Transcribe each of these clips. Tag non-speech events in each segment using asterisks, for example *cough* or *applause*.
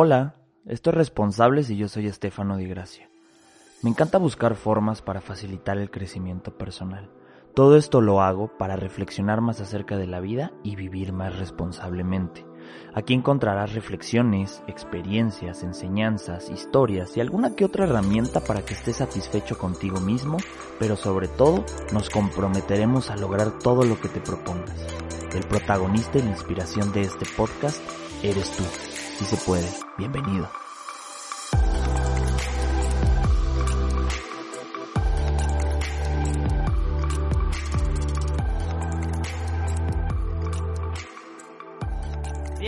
Hola, esto es Responsables y yo soy Estefano Di Gracia. Me encanta buscar formas para facilitar el crecimiento personal. Todo esto lo hago para reflexionar más acerca de la vida y vivir más responsablemente. Aquí encontrarás reflexiones, experiencias, enseñanzas, historias y alguna que otra herramienta para que estés satisfecho contigo mismo, pero sobre todo nos comprometeremos a lograr todo lo que te propongas. El protagonista y la inspiración de este podcast eres tú. Si se puede, bienvenido.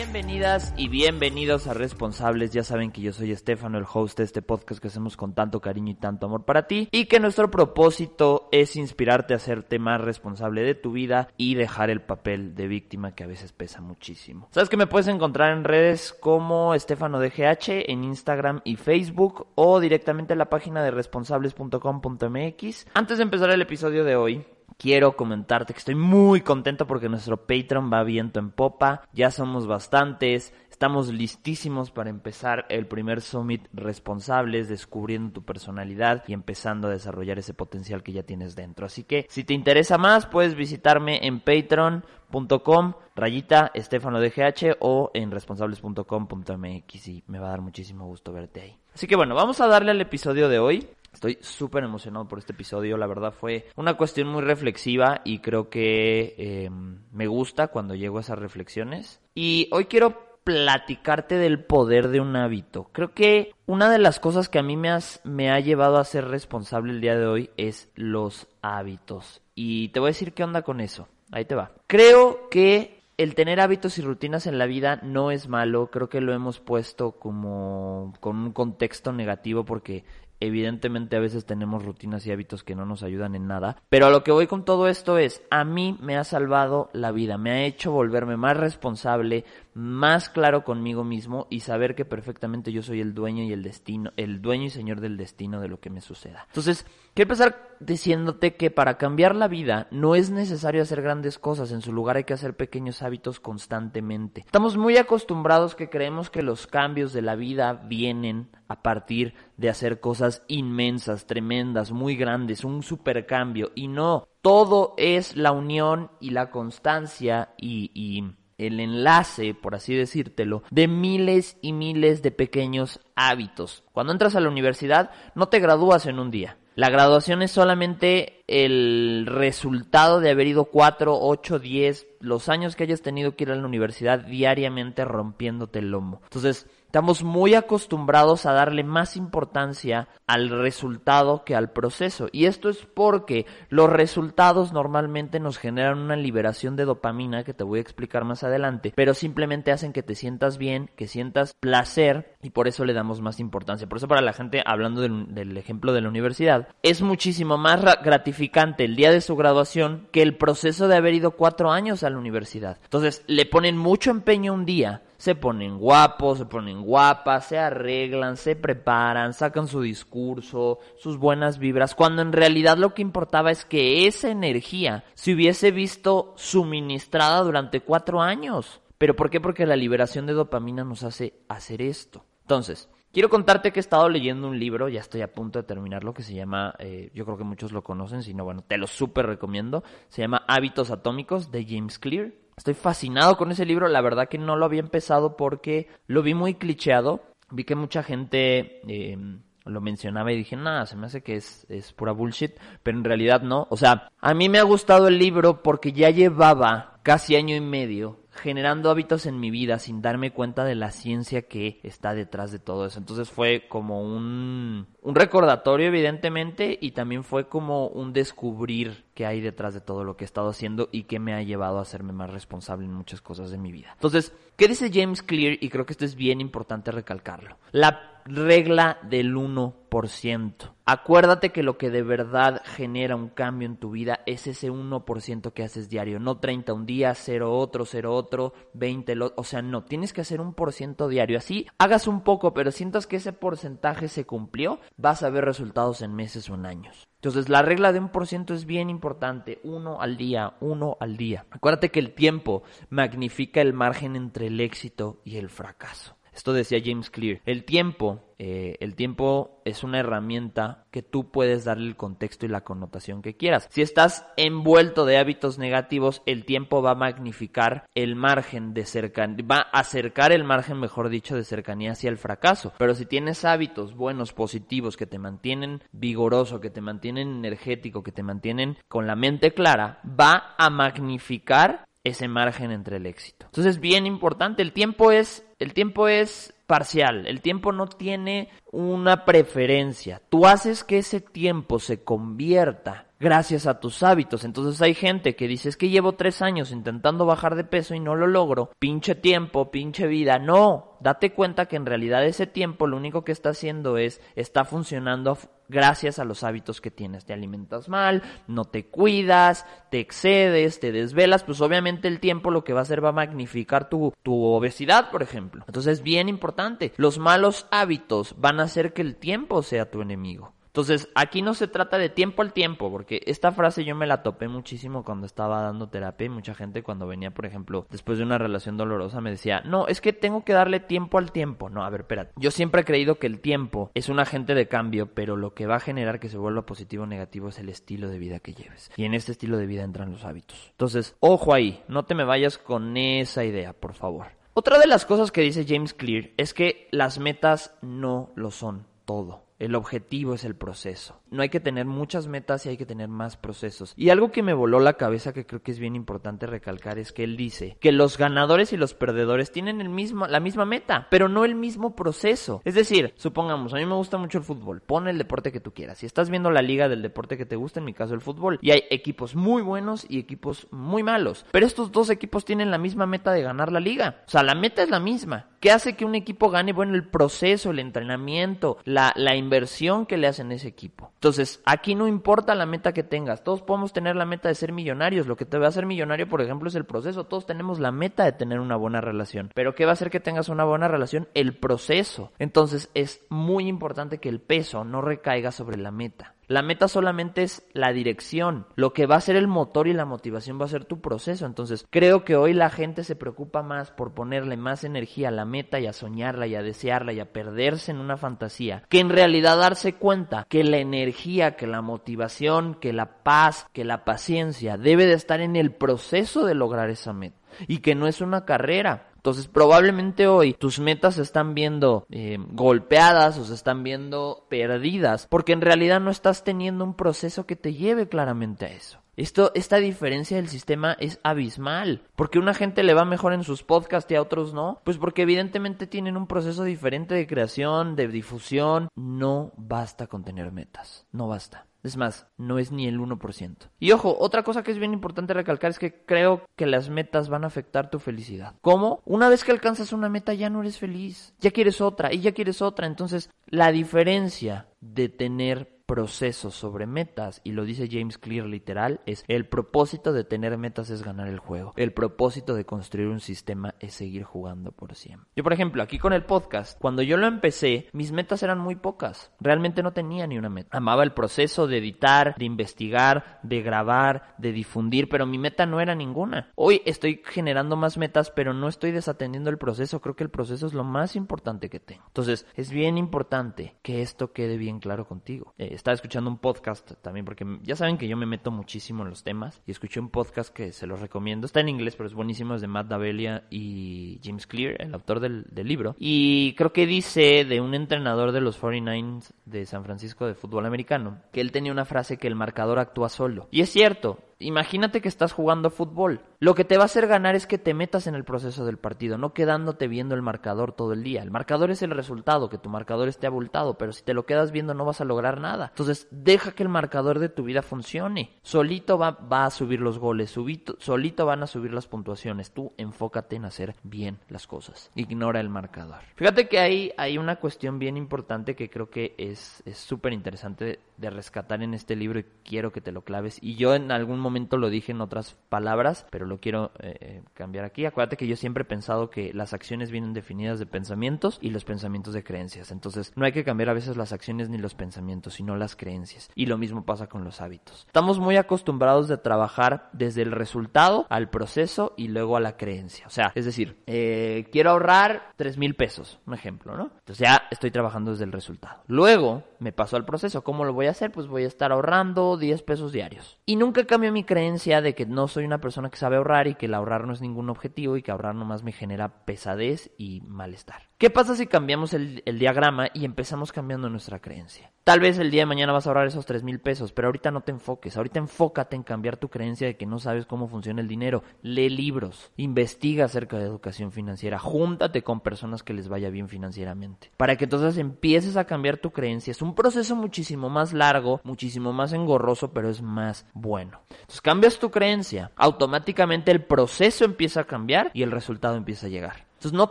Bienvenidas y bienvenidos a Responsables. Ya saben que yo soy Estefano, el host de este podcast que hacemos con tanto cariño y tanto amor para ti. Y que nuestro propósito es inspirarte a hacerte más responsable de tu vida y dejar el papel de víctima que a veces pesa muchísimo. Sabes que me puedes encontrar en redes como Estefano DGH, en Instagram y Facebook o directamente en la página de responsables.com.mx. Antes de empezar el episodio de hoy, quiero comentarte que estoy muy contento porque nuestro Patreon va viento en popa, ya somos bastantes, estamos listísimos para empezar el primer Summit Responsables, descubriendo tu personalidad y empezando a desarrollar ese potencial que ya tienes dentro. Así que si te interesa más, puedes visitarme en patreon.com, rayita Estefano DGH o en responsables.com.mx y me va a dar muchísimo gusto verte ahí. Así que bueno, vamos a darle al episodio de hoy. Estoy súper emocionado por este episodio, la verdad fue una cuestión muy reflexiva y creo que eh, me gusta cuando llego a esas reflexiones. Y hoy quiero platicarte del poder de un hábito. Creo que una de las cosas que a mí me ha llevado a ser responsable el día de hoy es los hábitos. Y te voy a decir qué onda con eso. Ahí te va. Creo que el tener hábitos y rutinas en la vida no es malo, creo que lo hemos puesto como con un contexto negativo porque Evidentemente a veces tenemos rutinas y hábitos que no nos ayudan en nada, pero a lo que voy con todo esto es, a mí me ha salvado la vida, me ha hecho volverme más responsable, más claro conmigo mismo y saber que perfectamente yo soy el dueño y el destino, el dueño y señor del destino de lo que me suceda. Entonces, quiero empezar diciéndote que para cambiar la vida no es necesario hacer grandes cosas, en su lugar hay que hacer pequeños hábitos constantemente. Estamos muy acostumbrados que creemos que los cambios de la vida vienen a partir de hacer cosas inmensas, tremendas, muy grandes, un supercambio. Y no, todo es la unión y la constancia y, y el enlace, por así decírtelo, de miles y miles de pequeños hábitos. Cuando entras a la universidad, no te gradúas en un día. La graduación es solamente el resultado de haber ido 4, 8, 10, los años que hayas tenido que ir a la universidad diariamente rompiéndote el lomo. Entonces, Estamos muy acostumbrados a darle más importancia al resultado que al proceso. Y esto es porque los resultados normalmente nos generan una liberación de dopamina, que te voy a explicar más adelante, pero simplemente hacen que te sientas bien, que sientas placer y por eso le damos más importancia. Por eso para la gente, hablando del, ejemplo de la universidad, es muchísimo más gratificante el día de su graduación que el proceso de haber ido cuatro años a la universidad. Entonces, le ponen mucho empeño un día se ponen guapos, se ponen guapas, se arreglan, se preparan, sacan su discurso, sus buenas vibras, cuando en realidad lo que importaba es que esa energía se hubiese visto suministrada durante cuatro años. ¿Pero por qué? Porque la liberación de dopamina nos hace hacer esto. Entonces, Quiero contarte que he estado leyendo un libro, ya estoy a punto de terminarlo, que se llama, eh, yo creo que muchos lo conocen, si no, bueno, te lo súper recomiendo. Se llama Hábitos Atómicos de James Clear. Estoy fascinado con ese libro, la verdad que no lo había empezado porque lo vi muy clicheado. Vi que mucha gente eh, lo mencionaba y dije, nada, se me hace que es, es pura bullshit, pero en realidad no. O sea, a mí me ha gustado el libro porque ya llevaba casi año y medio generando hábitos en mi vida sin darme cuenta de la ciencia que está detrás de todo eso. Entonces fue como un, un recordatorio evidentemente y también fue como un descubrir qué hay detrás de todo lo que he estado haciendo y qué me ha llevado a hacerme más responsable en muchas cosas de mi vida. Entonces, ¿qué dice James Clear? Y creo que esto es bien importante recalcarlo. La regla del 1%. Acuérdate que lo que de verdad genera un cambio en tu vida es ese 1% que haces diario, no 30 un día, 0 otro, 0 otro, 20 el otro, o sea, no, tienes que hacer un por ciento diario. Así hagas un poco, pero sientas que ese porcentaje se cumplió, vas a ver resultados en meses o en años. Entonces la regla de un por ciento es bien importante, uno al día, uno al día. Acuérdate que el tiempo magnifica el margen entre el éxito y el fracaso. Esto decía James Clear. El tiempo, eh, el tiempo es una herramienta que tú puedes darle el contexto y la connotación que quieras. Si estás envuelto de hábitos negativos, el tiempo va a magnificar el margen de cercanía, va a acercar el margen, mejor dicho, de cercanía hacia el fracaso. Pero si tienes hábitos buenos, positivos, que te mantienen vigoroso, que te mantienen energético, que te mantienen con la mente clara, va a magnificar ese margen entre el éxito. Entonces, bien importante, el tiempo es, el tiempo es parcial, el tiempo no tiene una preferencia. Tú haces que ese tiempo se convierta gracias a tus hábitos. Entonces hay gente que dice, es que llevo tres años intentando bajar de peso y no lo logro. Pinche tiempo, pinche vida. No, date cuenta que en realidad ese tiempo lo único que está haciendo es, está funcionando gracias a los hábitos que tienes. Te alimentas mal, no te cuidas, te excedes, te desvelas, pues obviamente el tiempo lo que va a hacer va a magnificar tu, tu obesidad, por ejemplo. Entonces es bien importante. Los malos hábitos van a hacer que el tiempo sea tu enemigo. Entonces, aquí no se trata de tiempo al tiempo, porque esta frase yo me la topé muchísimo cuando estaba dando terapia y mucha gente cuando venía, por ejemplo, después de una relación dolorosa me decía, no, es que tengo que darle tiempo al tiempo. No, a ver, espérate. Yo siempre he creído que el tiempo es un agente de cambio, pero lo que va a generar que se vuelva positivo o negativo es el estilo de vida que lleves. Y en este estilo de vida entran los hábitos. Entonces, ojo ahí, no te me vayas con esa idea, por favor. Otra de las cosas que dice James Clear es que las metas no lo son todo. El objetivo es el proceso. No hay que tener muchas metas y hay que tener más procesos. Y algo que me voló la cabeza que creo que es bien importante recalcar es que él dice que los ganadores y los perdedores tienen el la misma meta, pero no el mismo proceso. Es decir, supongamos, a mí me gusta mucho el fútbol. Pon el deporte que tú quieras. Si estás viendo la liga del deporte que te gusta, en mi caso el fútbol, y hay equipos muy buenos y equipos muy malos. Pero estos dos equipos tienen la misma meta de ganar la liga. O sea, la meta es la misma. ¿Qué hace que un equipo gane? Bueno, el proceso, el entrenamiento, la, la inversión que le hacen ese equipo. Entonces, aquí no importa la meta que tengas. Todos podemos tener la meta de ser millonarios. Lo que te va a hacer millonario, por ejemplo, es el proceso. Todos tenemos la meta de tener una buena relación. Pero ¿qué va a hacer que tengas una buena relación? El proceso. Entonces, es muy importante que el peso no recaiga sobre la meta. La meta solamente es la dirección. Lo que va a ser el motor y la motivación va a ser tu proceso. Entonces, creo que hoy la gente se preocupa más por ponerle más energía a la meta y a soñarla y a desearla y a perderse en una fantasía, que en realidad darse cuenta que la energía, que la motivación, que la paz, que la paciencia debe de estar en el proceso de lograr esa meta y que no es una carrera. Entonces probablemente hoy tus metas se están viendo eh, golpeadas o se están viendo perdidas porque en realidad no estás teniendo un proceso que te lleve claramente a eso. Esto, esta diferencia del sistema es abismal. ¿Por qué una gente le va mejor en sus podcasts y a otros no? Pues porque evidentemente tienen un proceso diferente de creación, de difusión. No basta con tener metas. No basta. Es más, no es ni el 1%. Y ojo, otra cosa que es bien importante recalcar es que creo que las metas van a afectar tu felicidad. ¿Cómo? Una vez que alcanzas una meta ya no eres feliz, ya quieres otra y ya quieres otra. Entonces, la diferencia de tener procesos sobre metas y lo dice James Clear literal es el propósito de tener metas es ganar el juego el propósito de construir un sistema es seguir jugando por siempre. Yo por ejemplo aquí con el podcast cuando yo lo empecé mis metas eran muy pocas realmente no tenía ni una meta. Amaba el proceso de editar de investigar de grabar de difundir pero mi meta no era ninguna. Hoy estoy generando más metas pero no estoy desatendiendo el proceso creo que el proceso es lo más importante que tengo. Entonces es bien importante que esto quede bien claro contigo. Eh, estaba escuchando un podcast también, porque ya saben que yo me meto muchísimo en los temas, y escuché un podcast que se los recomiendo. Está en inglés, pero es buenísimo, es de Matt Davelia y James Clear, el autor del, del libro. Y creo que dice de un entrenador de los 49ers de San Francisco de fútbol americano, que él tenía una frase que el marcador actúa solo. Y es cierto, Imagínate que estás jugando fútbol. Lo que te va a hacer ganar es que te metas en el proceso del partido, no quedándote viendo el marcador todo el día. El marcador es el resultado, que tu marcador esté abultado, pero si te lo quedas viendo no vas a lograr nada. Entonces, deja que el marcador de tu vida funcione. Solito va, va a subir los goles, solito van a subir las puntuaciones. Tú enfócate en hacer bien las cosas. Ignora el marcador. Fíjate que ahí hay una cuestión bien importante que creo que es súper interesante de rescatar en este libro y quiero que te lo claves. Y yo en algún momento lo dije en otras palabras, pero lo quiero eh, eh, cambiar aquí. Acuérdate que yo siempre he pensado que las acciones vienen definidas de pensamientos y los pensamientos de creencias. Entonces, no hay que cambiar a veces las acciones ni los pensamientos, sino las creencias. Y lo mismo pasa con los hábitos. Estamos muy acostumbrados de trabajar desde el resultado al proceso y luego a la creencia. O sea, es decir, eh, quiero ahorrar 3 mil pesos, un ejemplo, ¿no? Entonces ya estoy trabajando desde el resultado. Luego me paso al proceso. ¿Cómo lo voy a hacer? Pues voy a estar ahorrando 10 pesos diarios. Y nunca cambio mi creencia de que no soy una persona que sabe ahorrar y que el ahorrar no es ningún objetivo y que ahorrar nomás me genera pesadez y malestar. ¿Qué pasa si cambiamos el, diagrama y empezamos cambiando nuestra creencia? Tal vez el día de mañana vas a ahorrar esos 3 mil pesos, pero ahorita no te enfoques. Ahorita enfócate en cambiar tu creencia de que no sabes cómo funciona el dinero. Lee libros, investiga acerca de educación financiera, júntate con personas que les vaya bien financieramente. Para que entonces empieces a cambiar tu creencia. Es un proceso muchísimo más largo, muchísimo más engorroso, pero es más bueno. Entonces cambias tu creencia, automáticamente el proceso empieza a cambiar y el resultado empieza a llegar. Entonces no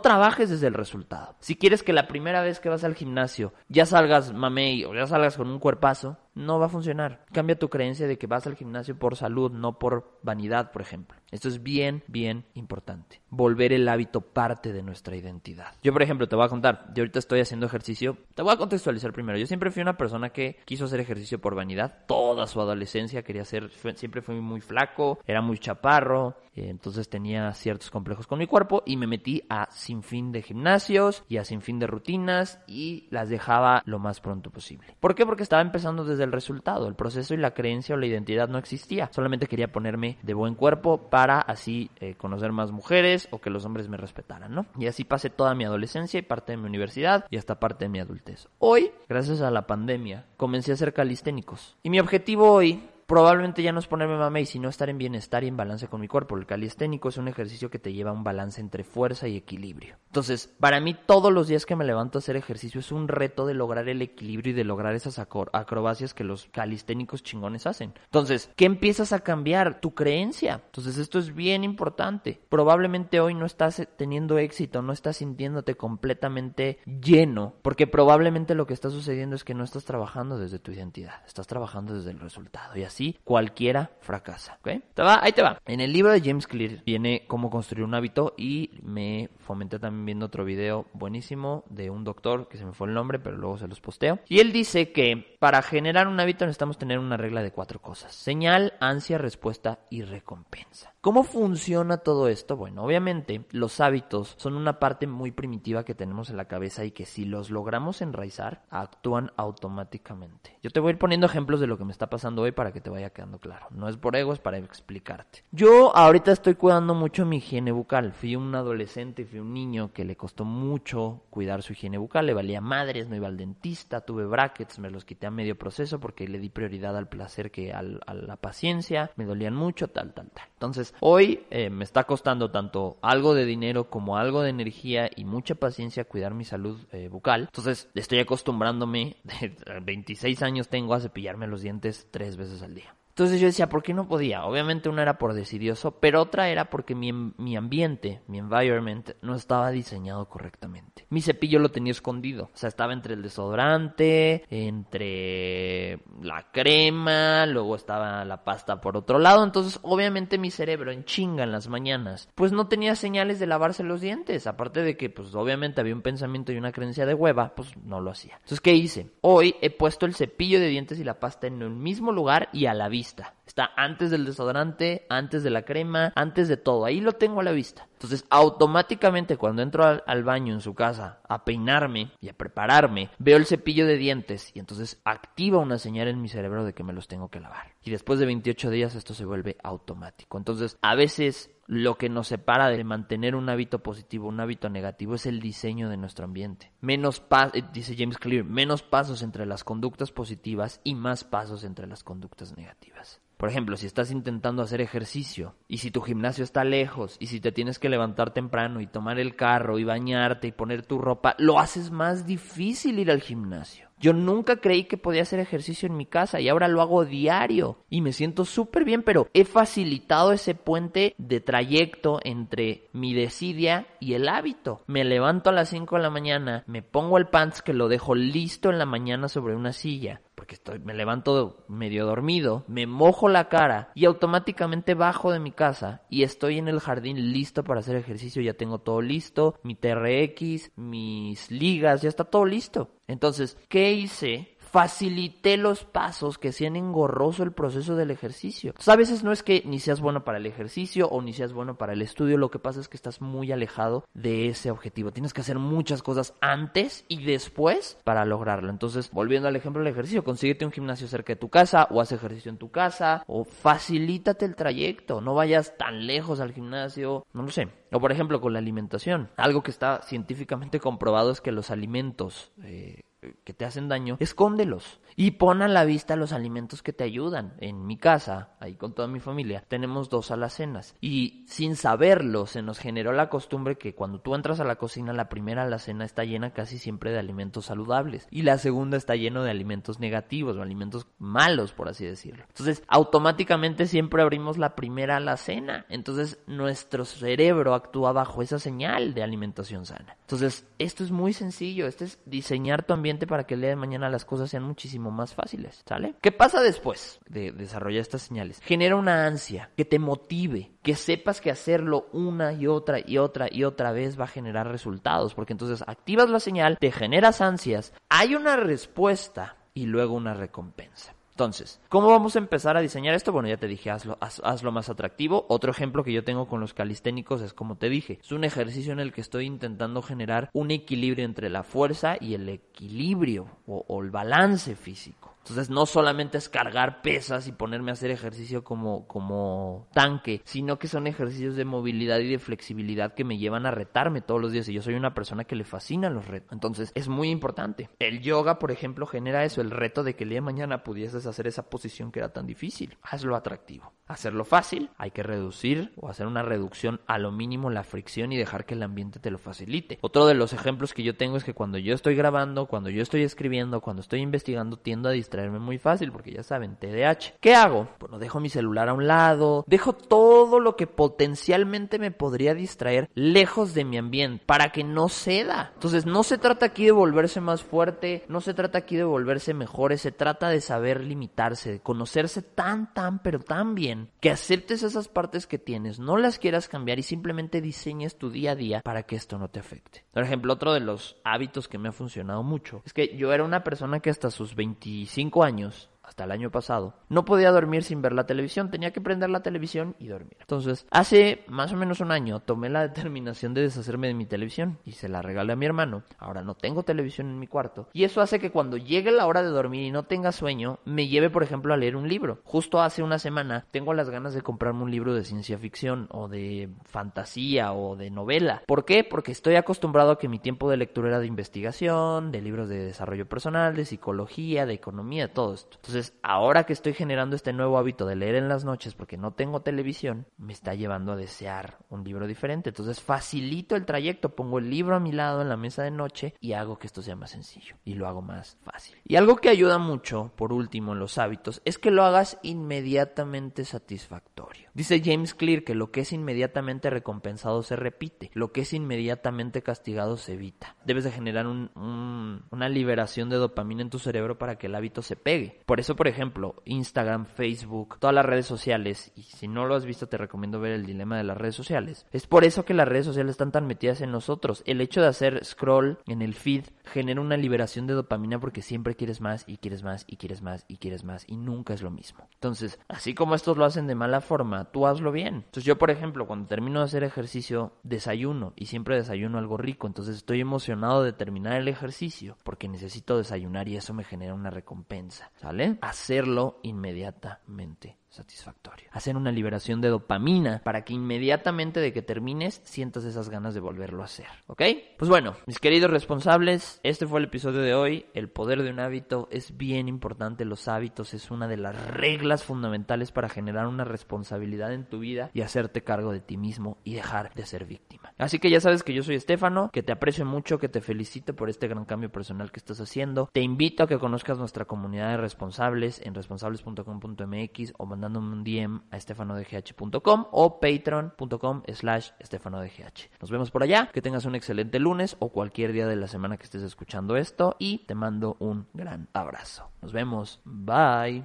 trabajes desde el resultado. Si quieres que la primera vez que vas al gimnasio ya salgas mamey o ya salgas con un cuerpazo, no va a funcionar. Cambia tu creencia de que vas al gimnasio por salud, no por vanidad, por ejemplo. Esto es bien, bien importante. Volver el hábito parte de nuestra identidad. Yo, por ejemplo, te voy a contar, yo ahorita estoy haciendo ejercicio. Te voy a contextualizar primero. Yo siempre fui una persona que quiso hacer ejercicio por vanidad. Toda su adolescencia quería hacer, siempre fui muy flaco, era muy chaparro, eh, entonces tenía ciertos complejos con mi cuerpo y me metí a sin fin de gimnasios y a sin fin de rutinas y las dejaba lo más pronto posible. ¿Por qué? Porque estaba empezando desde el resultado. El proceso y la creencia o la identidad no existía. Solamente quería ponerme de buen cuerpo para así eh, conocer más mujeres o que los hombres me respetaran, ¿no? Y así pasé toda mi adolescencia y parte de mi universidad y hasta parte de mi adultez. Hoy, gracias a la pandemia, comencé a hacer calisténicos. Y mi objetivo hoy probablemente ya no es ponerme mamey, sino estar en bienestar y en balance con mi cuerpo. El calisténico es un ejercicio que te lleva a un balance entre fuerza y equilibrio. Entonces, para mí todos los días que me levanto a hacer ejercicio es un reto de lograr el equilibrio y de lograr esas acrobacias que los calisténicos chingones hacen. Entonces, ¿qué empiezas a cambiar? Tu creencia. Entonces, esto es bien importante. Probablemente hoy no estás teniendo éxito, no estás sintiéndote completamente lleno, porque probablemente lo que está sucediendo es que no estás trabajando desde tu identidad, estás trabajando desde el resultado y así cualquiera fracasa. ¿okay? ¿Te va? Ahí te va. En el libro de James Clear viene cómo construir un hábito y me fomenté también viendo otro video buenísimo de un doctor que se me fue el nombre, pero luego se los posteo. Y él dice que para generar un hábito necesitamos tener una regla de cuatro cosas. Señal, ansia, respuesta y recompensa. ¿Cómo funciona todo esto? Bueno, obviamente los hábitos son una parte muy primitiva que tenemos en la cabeza y que si los logramos enraizar, actúan automáticamente. Yo te voy a ir poniendo ejemplos de lo que me está pasando hoy para que te vaya quedando claro. No es por ego, es para explicarte. Yo ahorita estoy cuidando mucho mi higiene bucal. Fui un adolescente, fui un niño que le costó mucho cuidar su higiene bucal. Le valía madres, no iba al dentista, tuve brackets, me los quité a medio proceso porque le di prioridad al placer que a la paciencia. Me dolían mucho, tal, tal, tal. Entonces, hoy eh, me está costando tanto algo de dinero como algo de energía y mucha paciencia cuidar mi salud eh, bucal. Entonces, estoy acostumbrándome, *laughs* 26 años tengo a cepillarme los dientes tres veces al día. Entonces yo decía, ¿por qué no podía? Obviamente una era por decidioso, pero otra era porque mi, mi ambiente, mi environment, no estaba diseñado correctamente. Mi cepillo lo tenía escondido, o sea, estaba entre el desodorante, entre la crema, luego estaba la pasta por otro lado, entonces obviamente mi cerebro en chinga en las mañanas, pues no tenía señales de lavarse los dientes, aparte de que pues obviamente había un pensamiento y una creencia de hueva, pues no lo hacía. Entonces, ¿qué hice? Hoy he puesto el cepillo de dientes y la pasta en el mismo lugar y a la vista Está antes del desodorante, antes de la crema, antes de todo. Ahí lo tengo a la vista. Entonces, automáticamente cuando entro al, baño en su casa a peinarme y a prepararme, veo el cepillo de dientes y entonces activa una señal en mi cerebro de que me los tengo que lavar. Y después de 28 días esto se vuelve automático. Entonces, a veces lo que nos separa de mantener un hábito positivo, un hábito negativo, es el diseño de nuestro ambiente. Menos eh, dice James Clear, menos pasos entre las conductas positivas y más pasos entre las conductas negativas. Por ejemplo, si estás intentando hacer ejercicio y si tu gimnasio está lejos y si te tienes que levantar temprano y tomar el carro y bañarte y poner tu ropa, lo haces más difícil ir al gimnasio. Yo nunca creí que podía hacer ejercicio en mi casa y ahora lo hago diario y me siento súper bien, pero he facilitado ese puente de trayecto entre mi desidia y el hábito. Me levanto a las 5 de la mañana, me pongo el pants que lo dejo listo en la mañana sobre una silla porque estoy, me levanto medio dormido, me mojo la cara y automáticamente bajo de mi casa y estoy en el jardín listo para hacer ejercicio, ya tengo todo listo, mi TRX, mis ligas, ya está todo listo. Entonces, ¿qué hice facilité los pasos que sean engorroso el proceso del ejercicio. a veces no es que ni seas bueno para el ejercicio o ni seas bueno para el estudio, lo que pasa es que estás muy alejado de ese objetivo. Tienes que hacer muchas cosas antes y después para lograrlo. Entonces, volviendo al ejemplo del ejercicio, consíguete un gimnasio cerca de tu casa o haz ejercicio en tu casa o facilítate el trayecto, no vayas tan lejos al gimnasio, no lo sé. O por ejemplo con la alimentación, algo que está científicamente comprobado es que los alimentos eh, que te hacen daño, escóndelos y pon a la vista los alimentos que te ayudan. En mi casa, ahí con toda mi familia, tenemos dos alacenas y sin saberlo se nos generó la costumbre que cuando tú entras a la cocina, la primera alacena está llena casi siempre de alimentos saludables y la segunda está lleno de alimentos negativos o alimentos malos, por así decirlo. Entonces, automáticamente siempre abrimos la primera alacena. Entonces, nuestro cerebro actúa bajo esa señal de alimentación sana. Entonces, esto es muy sencillo, este es diseñar tu para que el día de mañana las cosas sean muchísimo más fáciles, ¿sale? ¿Qué pasa después de desarrollar estas señales? Genera una ansia que te motive, que sepas que hacerlo una y otra y otra y otra vez va a generar resultados, porque entonces activas la señal, te generas ansias, hay una respuesta y luego una recompensa. Entonces, ¿cómo vamos a empezar a diseñar esto? Bueno, ya te dije, hazlo, hazlo más atractivo. Otro ejemplo que yo tengo con los calisténicos es como te dije, es un ejercicio en el que estoy intentando generar un equilibrio entre la fuerza y el equilibrio o el balance físico. Entonces no solamente es cargar pesas y ponerme a hacer ejercicio como, como tanque, sino que son ejercicios de movilidad y de flexibilidad que me llevan a retarme todos los días. Y yo soy una persona que le fascina los retos. Entonces es muy importante. El yoga, por ejemplo, genera eso, el reto de que el día de mañana pudieses hacer esa posición que era tan difícil. Hazlo atractivo. Hacerlo fácil, hay que reducir o hacer una reducción a lo mínimo la fricción y dejar que el ambiente te lo facilite. Otro de los ejemplos que yo tengo es que cuando yo estoy grabando, cuando yo estoy escribiendo, cuando estoy investigando, tiendo a traerme muy fácil porque ya saben, TDAH. ¿Qué hago? Bueno, dejo mi celular a un lado, dejo todo lo que potencialmente me podría distraer lejos de mi ambiente para que no ceda. Entonces, no se trata aquí de volverse más fuerte, no se trata aquí de volverse mejores, se trata de saber limitarse, de conocerse tan, tan, pero tan bien que aceptes esas partes que tienes, no las quieras cambiar y simplemente diseñes tu día a día para que esto no te afecte. Por ejemplo, otro de los hábitos que me ha funcionado mucho es que yo era una persona que hasta sus 25 años hasta el año pasado, no podía dormir sin ver la televisión, tenía que prender la televisión y dormir. Entonces, hace más o menos un año tomé la *laughs* determinación de deshacerme de mi televisión y se la regalé a mi hermano. Ahora no tengo televisión en mi cuarto y eso hace que cuando llegue la hora de dormir y no tenga sueño, me lleve, por ejemplo, a leer un libro. Justo hace una semana tengo las ganas de comprarme un libro de ciencia ficción o de fantasía o de novela. ¿Por qué? Porque estoy acostumbrado a que mi tiempo de lectura era de investigación, de libros de desarrollo personal, de psicología, de economía, todo esto. Entonces, ahora que estoy generando este nuevo hábito de leer en las noches porque no tengo televisión, me está llevando a desear un libro diferente. Entonces, facilito el trayecto, pongo el libro a mi lado en la mesa de noche y hago que esto sea más sencillo y lo hago más fácil. Y algo que ayuda mucho, por último, en los hábitos, es que lo hagas inmediatamente satisfactorio. Dice James Clear que lo que es inmediatamente recompensado se repite, lo que es inmediatamente castigado se evita. Debes de generar una liberación de dopamina en tu cerebro para que el hábito se pegue. Por eso, por ejemplo, Instagram, Facebook, todas las redes sociales, y si no lo has visto te recomiendo ver el dilema de las redes sociales. Es por eso que las redes sociales están tan metidas en nosotros. El hecho de hacer scroll en el feed genera una liberación de dopamina porque siempre quieres más y quieres más y quieres más y quieres más y nunca es lo mismo. Entonces, así como estos lo hacen de mala forma, tú hazlo bien. Entonces yo, por ejemplo, cuando termino de hacer ejercicio, desayuno y siempre desayuno algo rico. Entonces estoy emocionado de terminar el ejercicio porque necesito desayunar y eso me genera una recompensa. ¿Sale? Hacerlo inmediatamente satisfactorio. Hacer una liberación de dopamina para que inmediatamente de que termines sientas esas ganas de volverlo a hacer. ¿Ok? Pues bueno, mis queridos responsables, este fue el episodio de hoy. El poder de un hábito es bien importante. Los hábitos es una de las reglas fundamentales para generar una responsabilidad en tu vida y hacerte cargo de ti mismo y dejar de ser víctima. Así que ya sabes que yo soy Estefano, que te aprecio mucho, que te felicito por este gran cambio personal que estás haciendo. Te invito a que conozcas nuestra comunidad de responsables en responsables.com.mx o mandándome un DM a estefanodgh.com o patreon.com slash estefanodgh. Nos vemos por allá, que tengas un excelente lunes o cualquier día de la semana que estés escuchando esto y te mando un gran abrazo. Nos vemos. Bye.